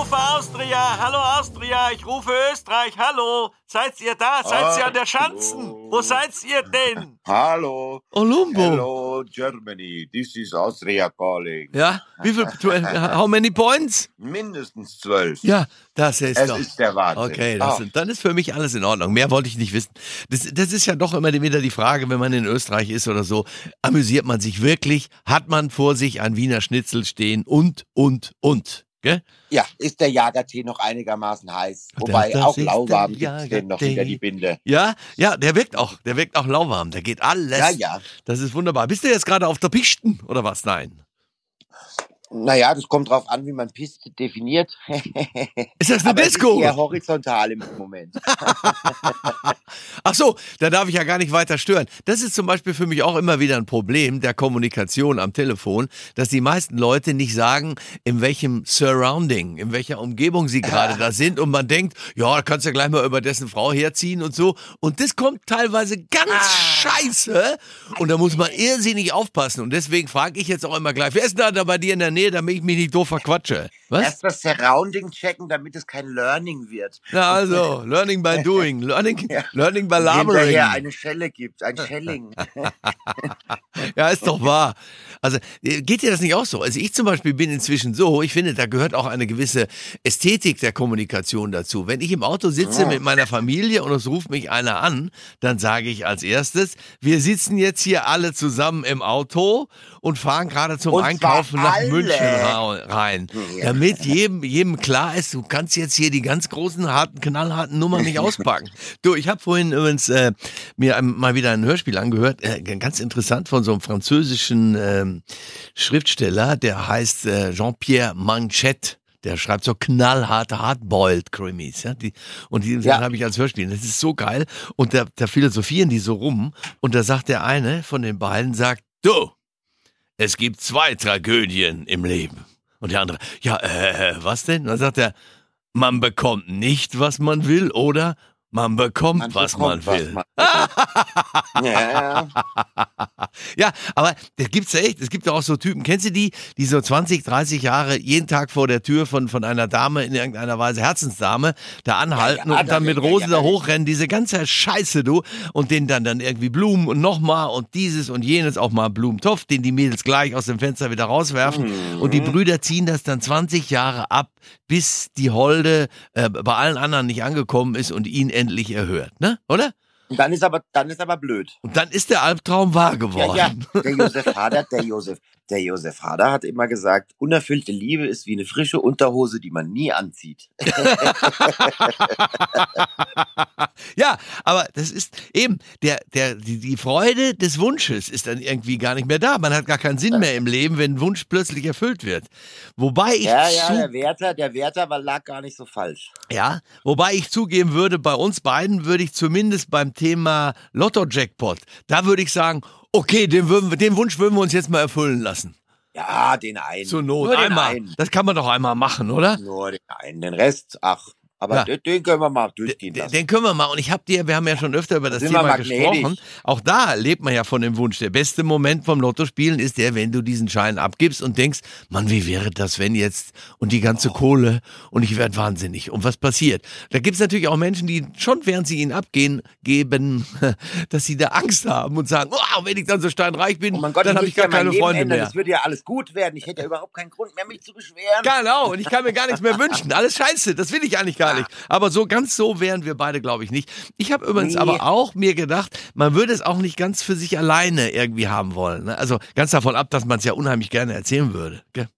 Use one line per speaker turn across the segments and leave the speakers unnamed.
Ich rufe Austria. Hallo Austria. Ich rufe Österreich. Hallo. Seid ihr da? Seid ihr an der Schanzen? Wo seid ihr denn?
Hallo.
Olumbo.
Hello, Germany. This is Austria calling.
Ja, wie viel, äh, how many points?
Mindestens zwölf.
Ja, das ist
Es
doch.
ist der Wahnsinn.
Okay, das,
Ah.
dann ist für mich alles in Ordnung. Mehr wollte ich nicht wissen. Das, das ist ja doch immer wieder die Frage, wenn man in Österreich ist oder so, amüsiert man sich wirklich? Hat man vor sich ein Wiener Schnitzel stehen und, und, und? Gell?
Ja, ist der Jagertee noch einigermaßen heiß. Wobei
das
auch
ist
lauwarm
der
gibt's den noch hinter die Binde.
Ja, ja, der wirkt auch. Der wirkt auch lauwarm. Der geht alles.
Ja, ja.
Das ist wunderbar. Bist du jetzt gerade auf der Pisten oder was? Nein.
Naja, das kommt drauf an, wie man Piste definiert.
Ist das eine
Aber
Disco?
Ist eher horizontal im Moment.
Ach so, da darf ich ja gar nicht weiter stören. Das ist zum Beispiel für mich auch immer wieder ein Problem der Kommunikation am Telefon, dass die meisten Leute nicht sagen, in welchem Surrounding, in welcher Umgebung sie gerade da sind und man denkt, ja, da kannst du ja gleich mal über dessen Frau herziehen und so. Und das kommt teilweise ganz scheiße und da muss man irrsinnig aufpassen. Und deswegen frage ich jetzt auch immer gleich, wer ist denn da bei dir in der Nähe, damit ich mich nicht doof verquatsche? Was?
Erst das Surrounding checken, damit es kein Learning wird.
Na also, learning by doing, learning,
Ja.
learning by
Und
laboring.
Hinterher eine Schelle gibt, ein Schelling.
Ja, ist doch wahr. Also äh, geht dir das nicht auch so? Also ich zum Beispiel bin inzwischen so, ich finde, da gehört auch eine gewisse Ästhetik der Kommunikation dazu. Wenn ich im Auto sitze mit meiner Familie und es ruft mich einer an, dann sage ich als erstes, wir sitzen jetzt hier alle zusammen im Auto und fahren gerade zum
Und
Einkaufen nach
alle.
München rein. Damit jedem, jedem klar ist, du kannst jetzt hier die ganz großen, harten, knallharten Nummern nicht auspacken. Du, ich habe vorhin übrigens äh, mir mal wieder ein Hörspiel angehört, äh, ganz interessant von so einem französischen ähm, Schriftsteller, der heißt äh, Jean-Pierre Manchette. Der schreibt so knallharte Hardboiled Krimis, ja, die, und die
Ja.
habe ich als Hörspiel. Das ist so geil. Und da, da philosophieren die so rum. Und da sagt der eine von den beiden, sagt, du, es gibt zwei Tragödien im Leben. Und der andere, ja, äh, was denn? Dann sagt er, man bekommt nicht, was man will, oder man bekommt,
Man
was
bekommt,
man will.
man ja,
Ja, aber das gibt's ja echt. Es gibt ja auch so Typen. Kennst du die, die so 20, 30 Jahre jeden Tag vor der Tür von, von einer Dame in irgendeiner Weise, Herzensdame, da anhalten
Ja, ja,
und dann
da-
mit Rosen da hochrennen, diese ganze Scheiße, du, und denen dann, dann irgendwie Blumen und nochmal und dieses und jenes, auch mal Blumentopf, den die Mädels gleich aus dem Fenster wieder rauswerfen.
Mhm.
Und die Brüder ziehen das dann 20 Jahre ab, bis die Holde äh, bei allen anderen nicht angekommen ist und ihn endlich erhört, ne? Oder?
Und dann ist aber, dann ist aber blöd.
Und dann ist der Albtraum wahr geworden.
Ja, ja. Der Josef Hader, der Josef, der Josef Hader hat immer gesagt, unerfüllte Liebe ist wie eine frische Unterhose, die man nie anzieht.
Ja, aber das ist eben der, der, die, die Freude des Wunsches ist dann irgendwie gar nicht mehr da. Man hat gar keinen Sinn mehr im Leben, wenn ein Wunsch plötzlich erfüllt wird. Wobei ich
Ja, ja, der Werther, der Werther war, lag gar nicht so falsch.
ja, wobei ich zugeben würde, bei uns beiden würde ich zumindest beim Thema Lotto-Jackpot, da würde ich sagen, okay, den, würden den Wunsch würden wir uns jetzt mal erfüllen lassen.
Ja, den einen.
Zur Not.
Nur den
einmal.
einen.
Das kann man doch einmal machen, oder?
Nur den einen. Den Rest, ach. Aber
Ja.
den, können wir mal durchgehen
Den,
lassen.
den können wir mal. Und ich habe dir, wir haben ja schon öfter über das Thema gesprochen. Auch da lebt man ja von dem Wunsch. Der beste Moment vom Lottospielen ist der, wenn du diesen Schein abgibst und denkst, Mann, wie wäre das, wenn jetzt und die ganze Kohle und ich werde wahnsinnig. Und was passiert? Da gibt's natürlich auch Menschen, die schon, während sie ihn abgehen, geben, dass sie da Angst haben und sagen, oh, wenn ich dann so steinreich bin,
oh Gott,
dann habe ich gar keine Freunde
ändern.
mehr.
Das würde ja alles gut werden. Ich hätte ja überhaupt keinen Grund mehr, mich zu beschweren.
Genau, und ich kann mir gar nichts mehr wünschen. Alles scheiße, das will ich eigentlich gar nicht. Aber so ganz so wären wir beide, glaube ich, nicht. Ich habe übrigens
Nee.
aber auch mir gedacht, man würde es auch nicht ganz für sich alleine irgendwie haben wollen. Ne? Also ganz davon ab, dass man es ja unheimlich gerne erzählen würde. Gell?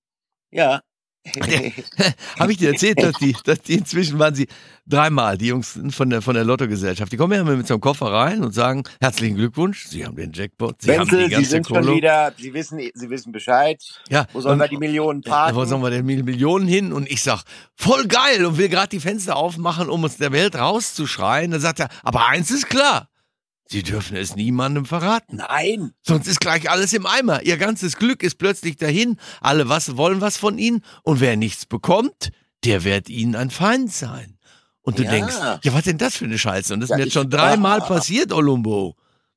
Ja.
Habe ich dir erzählt, dass die, dass die inzwischen waren sie dreimal, die Jungs von der, von der Lottogesellschaft. Die kommen ja mit so einem Koffer rein und sagen, herzlichen Glückwunsch, Sie haben den Jackpot, Sie haben
Wenzel,
die
Sie
ganze
sind schon
Kohle.
wieder, Sie wissen, Sie wissen Bescheid.
Ja,
Wo sollen
und-
wir die Millionen
Ja,
parken?
wo sollen wir denn Mil- Millionen hin? Und ich sag, voll geil und will gerade die Fenster aufmachen, um uns der Welt rauszuschreien. Dann sagt er, aber eins ist klar. Sie dürfen es niemandem verraten.
Nein.
Sonst ist gleich alles im Eimer. Ihr ganzes Glück ist plötzlich dahin. Alle was wollen was von ihnen. Und wer nichts bekommt, der wird ihnen ein Feind sein. Und du
Ja.
denkst, ja, was denn das für eine Scheiße? Und das ist
Ja,
mir jetzt schon dreimal
Ah.
passiert, Olumbo.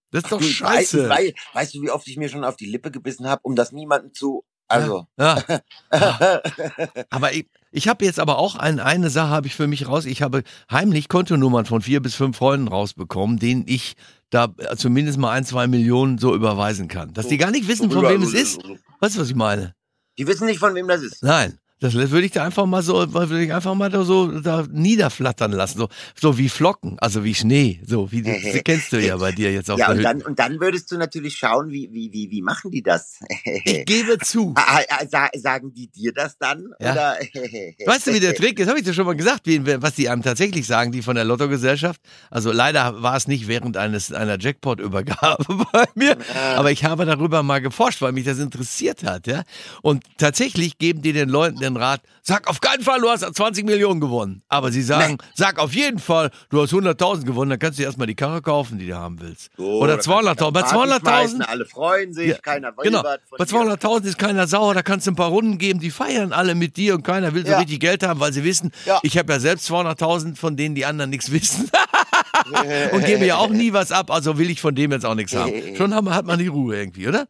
Das ist doch
Du,
scheiße.
Weißt, weißt, du, wie oft ich mir schon auf die Lippe gebissen habe, um das niemandem zu. Also.
Ja. Aber ich, ich habe jetzt aber auch ein, eine Sache habe ich für mich raus. Ich habe heimlich Kontonummern von vier bis fünf Freunden rausbekommen, denen ich da äh, zumindest mal ein, zwei Millionen so überweisen kann. Dass die gar nicht wissen, von wem es ist. Weißt du, was ich meine?
Die wissen nicht, von wem das ist.
Nein. Das würde ich da einfach mal so, würde ich einfach mal da so da niederflattern lassen, so, so wie Flocken, also wie Schnee, so wie die, kennst du ja bei dir jetzt auf
Ja, und
Hütte.
dann, und dann würdest du natürlich schauen, wie, wie, wie, wie machen die das?
Ich gebe zu.
Ah, ah, sa- Sagen die dir das dann?
Ja.
Oder?
Weißt du, wie der Trick ist? Habe ich dir schon mal gesagt, wie, was die einem tatsächlich sagen, die von der Lottogesellschaft. Also leider war es nicht während eines einer Jackpot-Übergabe bei mir, aber ich habe darüber mal geforscht, weil mich das interessiert hat, ja. Und tatsächlich geben die den Leuten den Rat: Sag auf keinen Fall, du hast 20 Millionen gewonnen. Aber sie sagen: Sag auf jeden Fall, du hast 100.000 gewonnen. Dann kannst du dir erstmal die Karre kaufen, die du haben willst.
So,
Oder
da kannst du
200.000. Bei
Party schmeißen,
200.000
Alle freuen sich,
Ja,
keiner will
Genau. Bei
dir.
200.000 ist keiner sauer, da kannst du ein paar Runden geben, die feiern alle mit dir und keiner will so
Ja.
richtig Geld haben, weil sie wissen,
Ja.
ich habe ja selbst 200.000, von denen die anderen nichts wissen. und gebe ja auch nie was ab, also will ich von dem jetzt auch nichts haben. Schon hat man die Ruhe irgendwie, oder?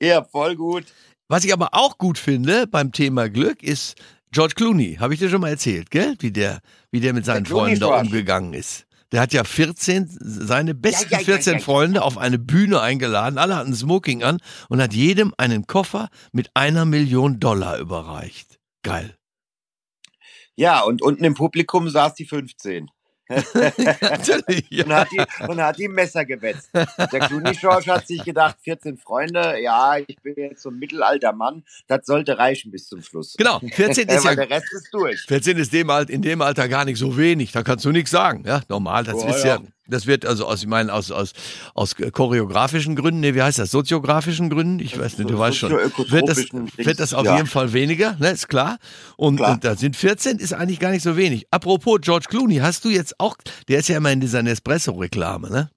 Ja, voll gut.
Was ich aber auch gut finde beim Thema Glück ist George Clooney. Habe ich dir schon mal erzählt, gell? Wie der, wie der mit seinen
Der
Freunden da umgegangen ist. Der hat ja 14, seine besten
ja, ja,
14
ja.
Freunde auf eine Bühne eingeladen. Alle hatten Smoking an und hat jedem einen Koffer mit einer Million Dollar überreicht. Geil.
Ja, und unten im Publikum saß die 15
Natürlich.
Und hat die, und hat die Messer gewetzt. Der Clooney George hat sich gedacht, 14 Freunde, ja, ich bin jetzt so ein mittelalter Mann, das sollte reichen bis zum Schluss.
Genau, 14
Äh,
ist ja
der Rest ist durch.
14 ist dem in dem Alter gar nicht so wenig. Da kannst du nichts sagen. Ja, normal. Das
Oh,
ist ja.
ja.
Das wird also aus, ich meine, aus, aus, aus choreografischen Gründen, nee, wie heißt das? Soziografischen Gründen? Ich weiß nicht, du weißt schon. Wird das, wird das auf
ja.
jeden Fall weniger, ne, ist klar. Und,
Klar.
und da sind 14 ist eigentlich gar nicht so wenig. Apropos George Clooney, hast du jetzt auch, der ist ja immer in dieser Nespresso-Reklame, ne?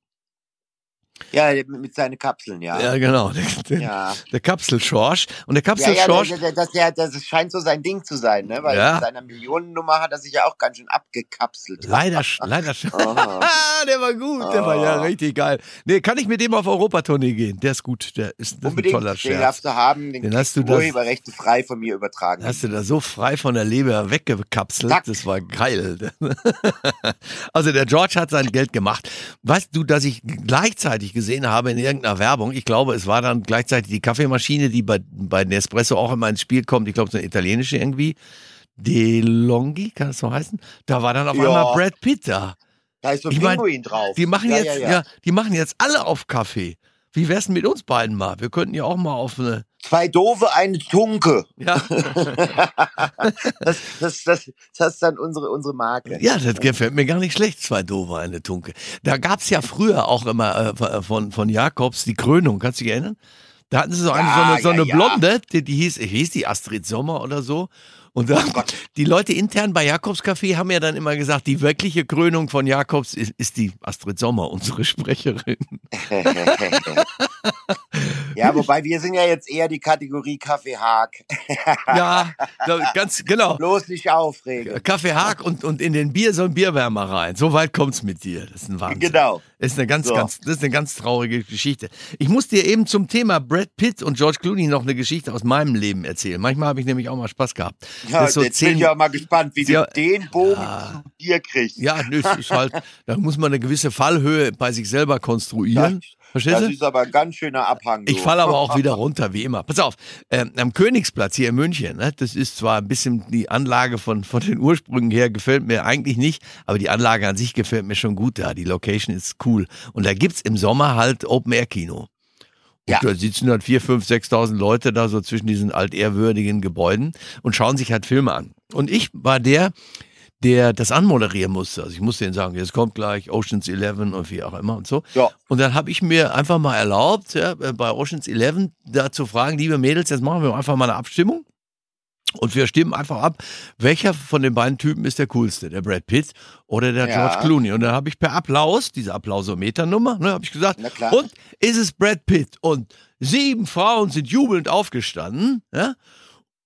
Ja, mit seinen Kapseln, ja.
Ja, genau. Der, der,
Ja.
der Kapselschorsch. Und der
Ja, ja,
Kapselschorsch,
das, das, das, scheint so sein Ding zu sein, ne? Weil
Ja.
mit seiner Millionennummer hat er sich ja auch ganz schön abgekapselt.
leider, leider, sch-
Aha.
der war gut, der war ja
Ah.
richtig geil. Nee, kann ich mit dem auf Europatournee gehen? Der ist gut, der ist, das ist ein
Unbedingt,
toller
den
Scherz.
darfst du haben, den,
Den hast du das-
Urheberrechte frei von mir übertragen.
Hast du da so frei von der Leber weggekapselt?
Zack.
Das war geil. also der George hat sein Geld gemacht. Weißt du, dass ich gleichzeitig gesehen habe in irgendeiner Werbung, ich glaube, es war dann gleichzeitig die Kaffeemaschine, die bei, bei Nespresso auch immer ins Spiel kommt, ich glaube, so eine italienische irgendwie. DeLonghi, kann das so heißen? Da war dann auf
Ja.
einmal Brad Pitt da.
da ist so ein
Ich mein,
Pinguin drauf.
Die machen
ja,
jetzt,
ja,
ja. die machen jetzt alle auf Kaffee. Wie wär's denn mit uns beiden mal? Wir könnten ja auch mal auf eine,
Zwei Doofe, eine Tunke.
ja,
Das, das, das, das ist dann unsere, unsere Marke.
Ja, das gefällt mir gar nicht schlecht, zwei Doofe, eine Tunke. Da gab's ja früher auch immer äh, von, von Jakobs die Krönung, kannst du dich erinnern? Da hatten sie so eine,
Ja,
so eine, so eine
ja.
Blonde, die, die hieß, hieß die Astrid Sommer oder so. Und da,
Gott.
die Leute intern bei Jakobs Café haben ja dann immer gesagt, die wirkliche Krönung von Jakobs ist, ist die Astrid Sommer, unsere Sprecherin.
ja, wobei wir sind ja jetzt eher die Kategorie Kaffee Haag.
Ja, ganz genau.
Bloß nicht aufregen.
Kaffee Haag und, und in den Bier so ein Bierwärmer rein. So weit kommt's mit dir. Das ist ein Wahnsinn.
Genau.
Das ist eine ganz,
So.
ganz, das ist eine ganz traurige Geschichte. Ich muss dir eben zum Thema Brad Pitt und George Clooney noch eine Geschichte aus meinem Leben erzählen. Manchmal habe ich nämlich auch mal Spaß gehabt.
Ja,
Das so
jetzt bin
zehn-
ich ja mal gespannt, wie
Ja.
du den Bogen
Ja.
zu dir kriegst.
Ja, nö, es ist halt, da muss man eine gewisse Fallhöhe bei sich selber konstruieren. Verstehst
Das ist aber ein ganz schöner Abhang.
Ich falle aber auch wieder runter, wie immer. Pass auf, ähm, am Königsplatz hier in München, ne, das ist zwar ein bisschen die Anlage von, von den Ursprüngen her, gefällt mir eigentlich nicht, aber die Anlage an sich gefällt mir schon gut da. Die Location ist cool. Und da gibt's im Sommer halt Open-Air-Kino.
Ja.
da sitzen halt vier, fünf, sechstausend Leute da so zwischen diesen altehrwürdigen Gebäuden und schauen sich halt Filme an. Und ich war der, der das anmoderieren musste. Also ich musste denen sagen, jetzt kommt gleich Oceans 11 und wie auch immer und so.
Ja.
Und dann habe ich mir einfach mal erlaubt, ja, bei Oceans 11 da zu fragen, liebe Mädels, jetzt machen wir einfach mal eine Abstimmung. Und wir stimmen einfach ab, welcher von den beiden Typen ist der coolste, der Brad Pitt oder der
Ja.
George Clooney. Und dann habe ich per Applaus, diese Applausometernummer, ne, habe ich gesagt, und ist es Brad Pitt? Und sieben Frauen sind jubelnd aufgestanden, ja,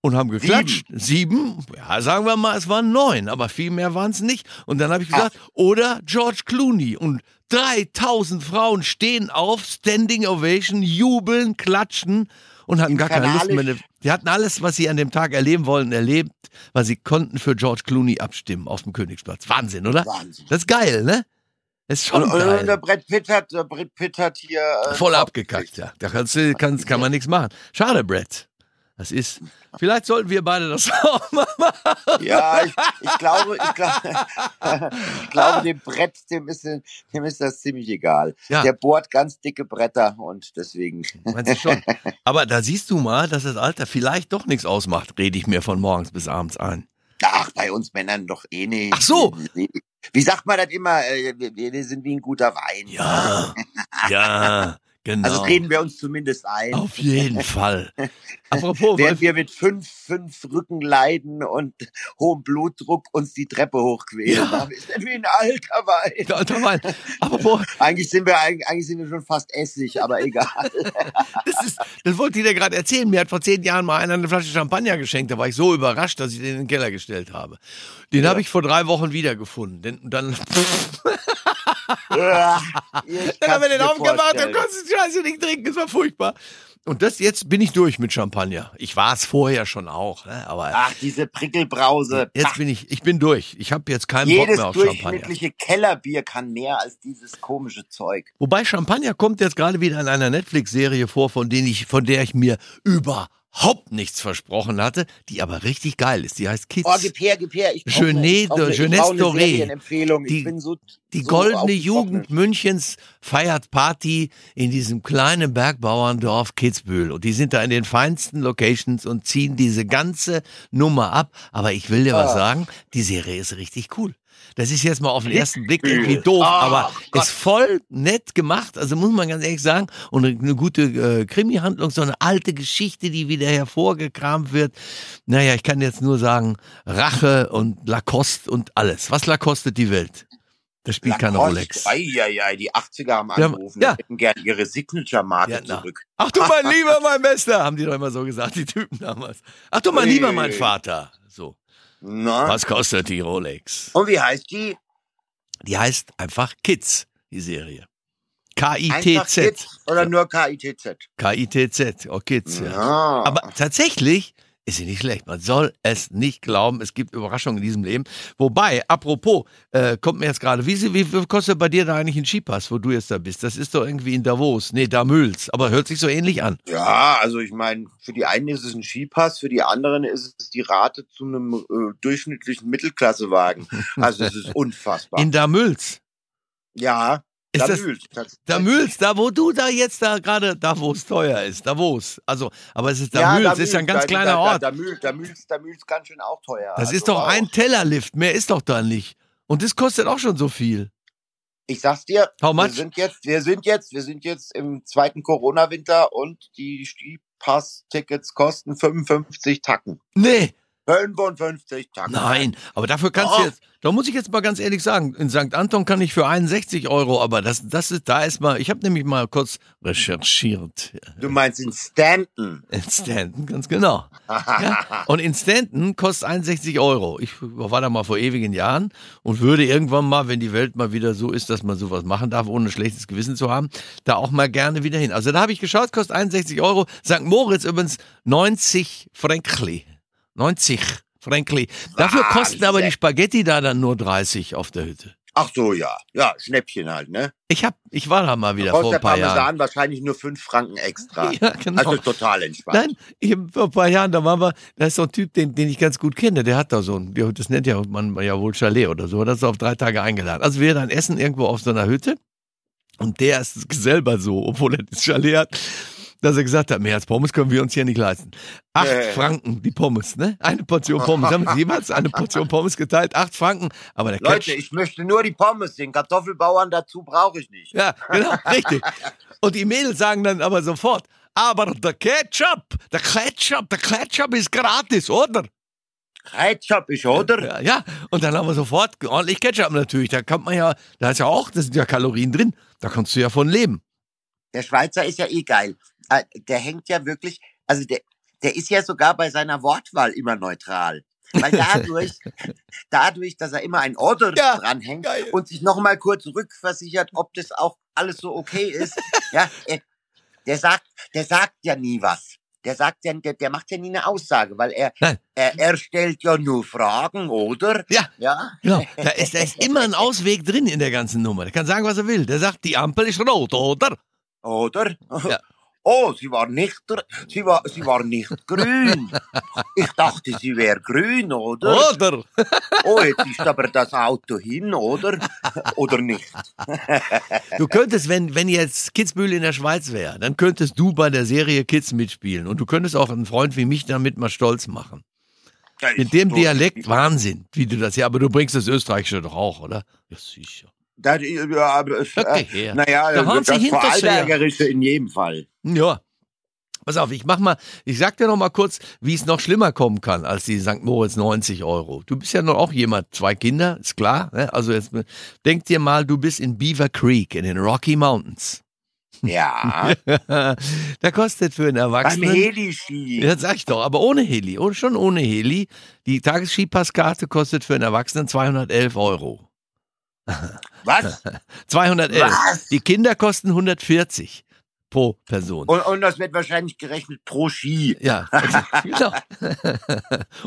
und haben geklatscht. Sieben. ja, sagen wir mal, es waren neun, aber viel mehr waren es nicht. Und dann habe ich gesagt, oder George Clooney. Und 3000 Frauen stehen auf, Standing Ovation, jubeln, klatschen und hatten gar keine Lust mehr. Die hatten alles, was sie an dem Tag erleben wollten, erlebt, weil sie konnten für George Clooney abstimmen auf dem Königsplatz. Wahnsinn, oder?
Wahnsinn.
Das ist geil, ne? Das ist schon
Und, und, und der. Brett Pitt hat, der Brett Pitt hat hier. Äh,
Voll abgekackt, ja. Da kannst du, kannst, kann man nichts machen. Schade, Brett. Das ist. Vielleicht sollten wir beide das auch mal machen.
Ja, ich, ich glaube, ich glaube, ich glaube, dem Brett, dem ist, dem ist das ziemlich egal.
Ja.
Der bohrt ganz dicke Bretter und deswegen.
Meinst du schon? Aber da siehst du mal, dass das Alter vielleicht doch nichts ausmacht, rede ich mir von morgens bis abends ein.
Ach, bei uns Männern doch eh nicht.
Ach so.
Wie, sagt man das immer? Äh, wir sind wie ein guter Wein.
Ja, ja, genau.
Also reden wir uns zumindest ein.
Auf jeden Fall. Apropos,
Während wir mit fünf, fünf Rückenleiden und hohem Blutdruck uns die Treppe hochquälen.
Ja.
Wir sind wie ein alter Wein.
der alter Wein. Apropos,
Eigentlich sind wir eigentlich, sind wir schon fast Essig, aber egal.
das, ist, das wollte ich dir gerade erzählen. Mir hat vor zehn Jahren mal einer eine Flasche Champagner geschenkt. Da war ich so überrascht, dass ich den in den Keller gestellt habe. Den habe ich vor drei Wochen wiedergefunden. Denn, dann
Ja,
Dann haben wir den aufgemacht und konntest die Scheiße nicht trinken. Das war furchtbar. Und das, jetzt bin ich durch mit Champagner. Ich war es vorher schon auch, ne? aber
Ach, diese Prickelbrause.
jetzt
Ach,
bin ich, ich bin durch. Ich habe jetzt keinen Bock
jedes
mehr auf Champagner.
durchschnittliche Kellerbier kann mehr als dieses komische Zeug.
Wobei Champagner kommt jetzt gerade wieder in einer Netflix-Serie vor, von, denen ich, von der ich mir überhaupt nichts versprochen hatte, die aber richtig geil ist. Die heißt Kids.
Oh, gib her, gib her. Ich
Jeunesse
eine-
Jeunesse Doré. Die-
so,
Die
so
goldene. Jugend Münchens feiert Party in diesem kleinen Bergbauerndorf Kitzbühel. Und die sind da in den feinsten Locations und ziehen diese ganze Nummer ab. Aber ich will dir was
Ah.
sagen, die Serie ist richtig cool. Das ist jetzt mal auf den ersten Blick irgendwie doof,
Ah,
aber
Gott.
ist voll nett gemacht. Also muss man ganz ehrlich sagen. Und eine, gute äh, Krimi-Handlung, so eine alte Geschichte, die wieder hervorgekramt wird. Naja, ich kann jetzt nur sagen, Rache und Lacoste und alles. Was Lacoste die Welt? Das spielt keine. Rolex.
Eieiei, die 80er haben
Ja,
angerufen.
ja.
Die hätten gerne ihre Signature-Marke
Ja,
zurück.
Ach du mein Lieber, mein Bester, haben die doch immer so gesagt, die Typen damals. Ach du mein
Ui,
Lieber, mein. Vater.
Na?
Was kostet die Rolex?
Und wie heißt die?
Die heißt einfach Kids, die Serie. K-I-T-Z.
Kids oder nur K-I-T-Z?
K-I-T-Z. Oh, Kids, ja.
Ja.
Aber tatsächlich ist sie nicht schlecht. Man soll es nicht glauben. Es gibt Überraschungen in diesem Leben. Wobei, apropos, äh, kommt mir jetzt gerade, wie, wie viel kostet bei dir da eigentlich ein Skipass, wo du jetzt da bist? Das ist doch irgendwie in Davos. Nee, Damüls. Aber hört sich so ähnlich an.
Ja, also ich meine, für die einen ist es ein Skipass, für die anderen ist es die Rate zu einem äh, durchschnittlichen Mittelklassewagen. Also es ist unfassbar.
In Damüls.
ja,
Ist
da
das,
mühlt. Das-
Damüls, da wo du da jetzt da gerade, da wo es teuer ist, Davos. Also, aber es ist
Ja,
Damüls, ist ja ein ganz
da-
kleiner
da,
Ort.
Da, da, mühlt, da, mühlt's, da mühlt's ganz schön auch teuer.
Das
Also
ist doch ein Tellerlift, mehr ist doch da nicht. Und das kostet auch schon so viel.
Ich sag's dir, wir sind jetzt, wir sind jetzt, wir sind jetzt im zweiten Corona-Winter und die Skipass-Tickets kosten 55 Tacken.
Nee,
55 Tacken.
nein, aber dafür kannst du jetzt, da muss ich jetzt mal ganz ehrlich sagen, in St. Anton kann ich für 61 Euro, aber das, das ist, da ist mal, ich habe nämlich mal kurz recherchiert.
Du meinst in Stanton.
In Stanton, ganz genau. Ja, und in Stanton kostet 61 Euro. Ich war da mal vor ewigen Jahren und würde irgendwann mal, wenn die Welt mal wieder so ist, dass man sowas machen darf, ohne schlechtes Gewissen zu haben, da auch mal gerne wieder hin. Also da habe ich geschaut, kostet 61 Euro. St. Moritz übrigens 90 Frankli. 90 Frankli. Dafür
Ah,
kosten aber die Spaghetti da dann nur 30 auf der Hütte.
Ach so, ja. Ja, Schnäppchen halt, ne?
Ich hab, ich war da mal wieder vor ein
der
paar Jahren.
Parmesan wahrscheinlich nur 5 Franken extra.
Ja, genau.
Also total entspannt.
Nein, ich, vor ein paar Jahren, da waren wir, da ist so ein Typ, den, den ich ganz gut kenne, der hat da so ein, das nennt ja man ja wohl Chalet oder so, das ist auf drei Tage eingeladen. Also wir dann essen irgendwo auf so einer Hütte und der ist selber so, obwohl er das Chalet hat, dass er gesagt hat, mehr als Pommes können wir uns hier nicht leisten. Acht
Äh.
Franken, die Pommes, ne? Eine Portion Pommes. Haben wir jemals eine Portion Pommes geteilt? Acht Franken. Aber der
Leute,
Ketchup-
ich möchte nur die Pommes. Den Kartoffelbauern dazu brauche ich nicht.
ja, genau, richtig. Und die Mädels sagen dann aber sofort, aber der Ketchup, der Ketchup, der Ketchup ist gratis, oder?
Ketchup ist, oder?
Ja, ja, und dann haben wir sofort ordentlich Ketchup natürlich. Da kann man ja, da ist ja auch, da sind ja Kalorien drin. Da kannst du ja von leben.
Der Schweizer ist ja eh geil. Äh, Der hängt ja wirklich, also der, der ist ja sogar bei seiner Wortwahl immer neutral. Weil dadurch, dadurch, dass er immer ein Oder
Ja,
dranhängt
geil.
und sich nochmal kurz rückversichert, ob das auch alles so okay ist, ja, er, der sagt, der sagt ja nie was. Der sagt ja, der, der macht ja nie eine Aussage, weil er,
Nein.
er, er stellt ja nur Fragen, oder?
Ja.
Ja.
Genau, da ist, da ist immer ein Ausweg drin in der ganzen Nummer. Der kann sagen, was er will. Der sagt, die Ampel ist rot, oder?
Oder?
Ja.
Oh, sie war nicht, sie war, sie war nicht grün. Ich dachte, sie wäre grün, oder?
Oder?
Oh, jetzt ist aber das Auto hin, oder? Oder nicht?
Du könntest, wenn, wenn jetzt Kitzbühel in der Schweiz wäre, dann könntest du bei der Serie Kids mitspielen. Und du könntest auch einen Freund wie mich damit mal stolz machen. Mit dem Dialekt Wahnsinn, wie du das ja, aber du bringst das Österreichische doch auch, oder? Ja, sicher.
Das, ja, aber es,
Okay,
äh, naja,
Da haben
das
Sie Hinterseher.
Vorarlbergerische in jedem Fall.
Ja. Pass auf, ich mach mal, ich sag dir noch mal kurz, wie es noch schlimmer kommen kann als die St. Moritz 90 Euro. Du bist ja noch auch jemand, zwei Kinder, ist klar. Ne? Also jetzt denk dir mal, du bist in Beaver Creek in den Rocky Mountains.
Ja,
da kostet für einen
beim
Erwachsenen.
Heli-Ski.
Ja, sag ich doch, aber ohne Heli, ohne, schon ohne Heli. Die Tagesskipasskarte kostet für einen Erwachsenen 211 Euro.
Was?
211.
Was?
Die Kinder kosten 140 pro Person.
Und, und das wird wahrscheinlich gerechnet pro Ski.
Ja, genau.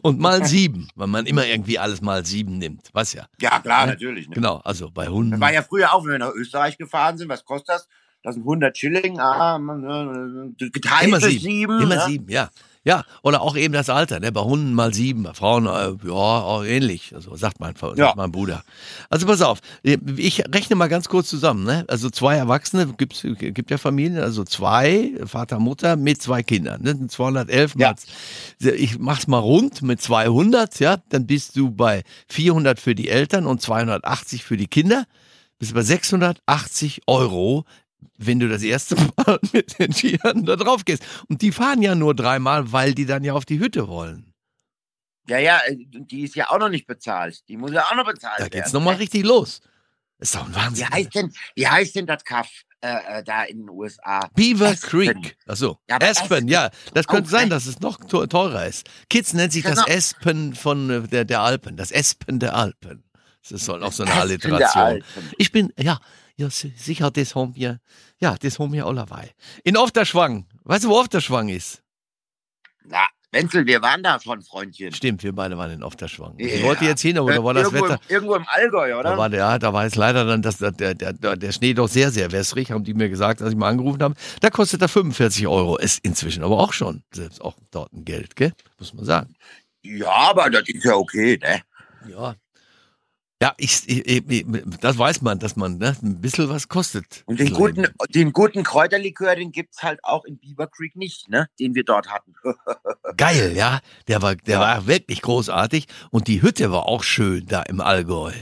Und mal sieben, weil man immer irgendwie alles mal sieben nimmt. Was ja.
Ja, klar,
Ja,
natürlich. Ne?
Genau, also bei Hunden.
Das war ja früher auch, wenn wir nach Österreich gefahren sind. Was kostet das? Das sind 100 Schilling. Ah, man, äh, geteilt
Immer sieben.
sieben.
Immer
ja?
sieben, ja. Ja, oder auch eben das Alter, ne? Bei Hunden mal sieben, bei Frauen, äh, ja, auch ähnlich. Also sagt mein, sagt
Ja.
mein Bruder. Also pass auf, ich rechne mal ganz kurz zusammen, ne? Also zwei Erwachsene, gibt's, gibt ja Familien, also zwei, Vater, Mutter mit zwei Kindern, ne? 211
Ja.
mal, ich mach's mal rund mit 200, ja? Dann bist du bei 400 für die Eltern und 280 für die Kinder. Bist bei 680 Euro wenn du das erste Mal mit den Skiern da drauf gehst. Und die fahren ja nur dreimal, weil die dann ja auf die Hütte wollen.
Ja, ja, äh, die ist ja auch noch nicht bezahlt. Die muss ja auch noch bezahlt
Da
werden.
geht's nochmal richtig los. Ist doch ein
Wie
Wahnsinn.
heißt denn, wie heißt denn das Kaff äh, äh, da in den USA?
Beaver
Aspen.
Creek. Achso,
Ja,
Aspen,
Aspen.
ja. Das könnte
Auch
sein,
recht.
dass es noch te- teurer ist. Kids nennt sich das
Genau.
Aspen von äh, der, der Alpen. Das Aspen der Alpen. Das ist auch so eine Alliteration. Ich bin, ja, ja, si- sicher, das haben wir, ja, das haben wir alle dabei. In Ofterschwang. Weißt du, wo Ofterschwang ist?
Na, Wenzel, wir waren da schon, Freundchen.
Stimmt, wir beide waren in Ofterschwang. Ich
Ja.
wollte jetzt hin, aber da war das
irgendwo,
Wetter.
Im, irgendwo im Allgäu,
Da
oder?
war der, ja, da war es leider dann, dass der, der, der, der Schnee doch sehr, sehr wässrig, haben die mir gesagt, als ich mal angerufen habe. Da kostet er 45 Euro. Ist inzwischen aber auch schon selbst auch dort ein Geld, gell? Muss man sagen.
ja, aber das ist ja okay, ne?
Ja. Ja, ich, ich, ich, das weiß man, dass man ne, ein bisschen was kostet.
Und den guten, den guten Kräuterlikör, den gibt's halt auch in Beaver Creek nicht, ne? Den wir dort hatten.
Geil, ja. Der war, der
Ja.
war wirklich großartig. Und die Hütte war auch schön da im Allgäu.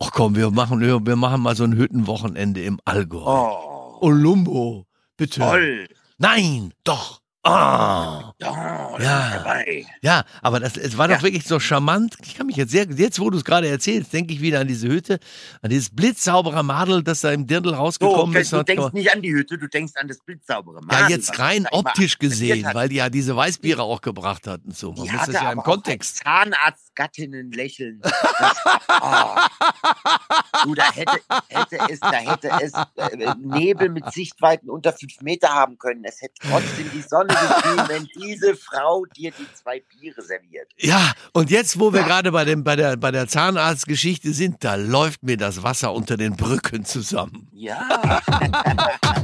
Ach komm, wir machen, wir machen mal so ein Hüttenwochenende im Allgäu.
Oh,
Olumbo, bitte.
toll.
Nein, doch. Ah.
Ja,
Ja.
dabei.
Ja, aber das, es war doch
Ja.
wirklich so charmant. Ich kann mich jetzt sehr, jetzt wo du es gerade erzählst, denke ich wieder an diese Hütte, an dieses blitzsaubere Madel, das da im Dirndl
So,
rausgekommen
du,
ist.
du denkst nicht an die Hütte, du denkst an das blitzsaubere
ja,
Madel,
jetzt
was
rein optisch gesehen, weil die ja diese Weißbiere auch gebracht hatten. So, man
Die
muss das ja im Kontext.
Zahnarztgattinnen lächeln. Das, oh. Du, da hätte, hätte es, da hätte es äh, Nebel mit Sichtweiten unter fünf Meter haben können. Es hätte trotzdem die Sonne geschienen, wenn diese Frau dir die zwei Biere serviert.
Ja, und jetzt, wo wir gerade bei, dem, bei, der, bei der Zahnarztgeschichte sind, da läuft mir das Wasser unter den Brücken zusammen.
Ja.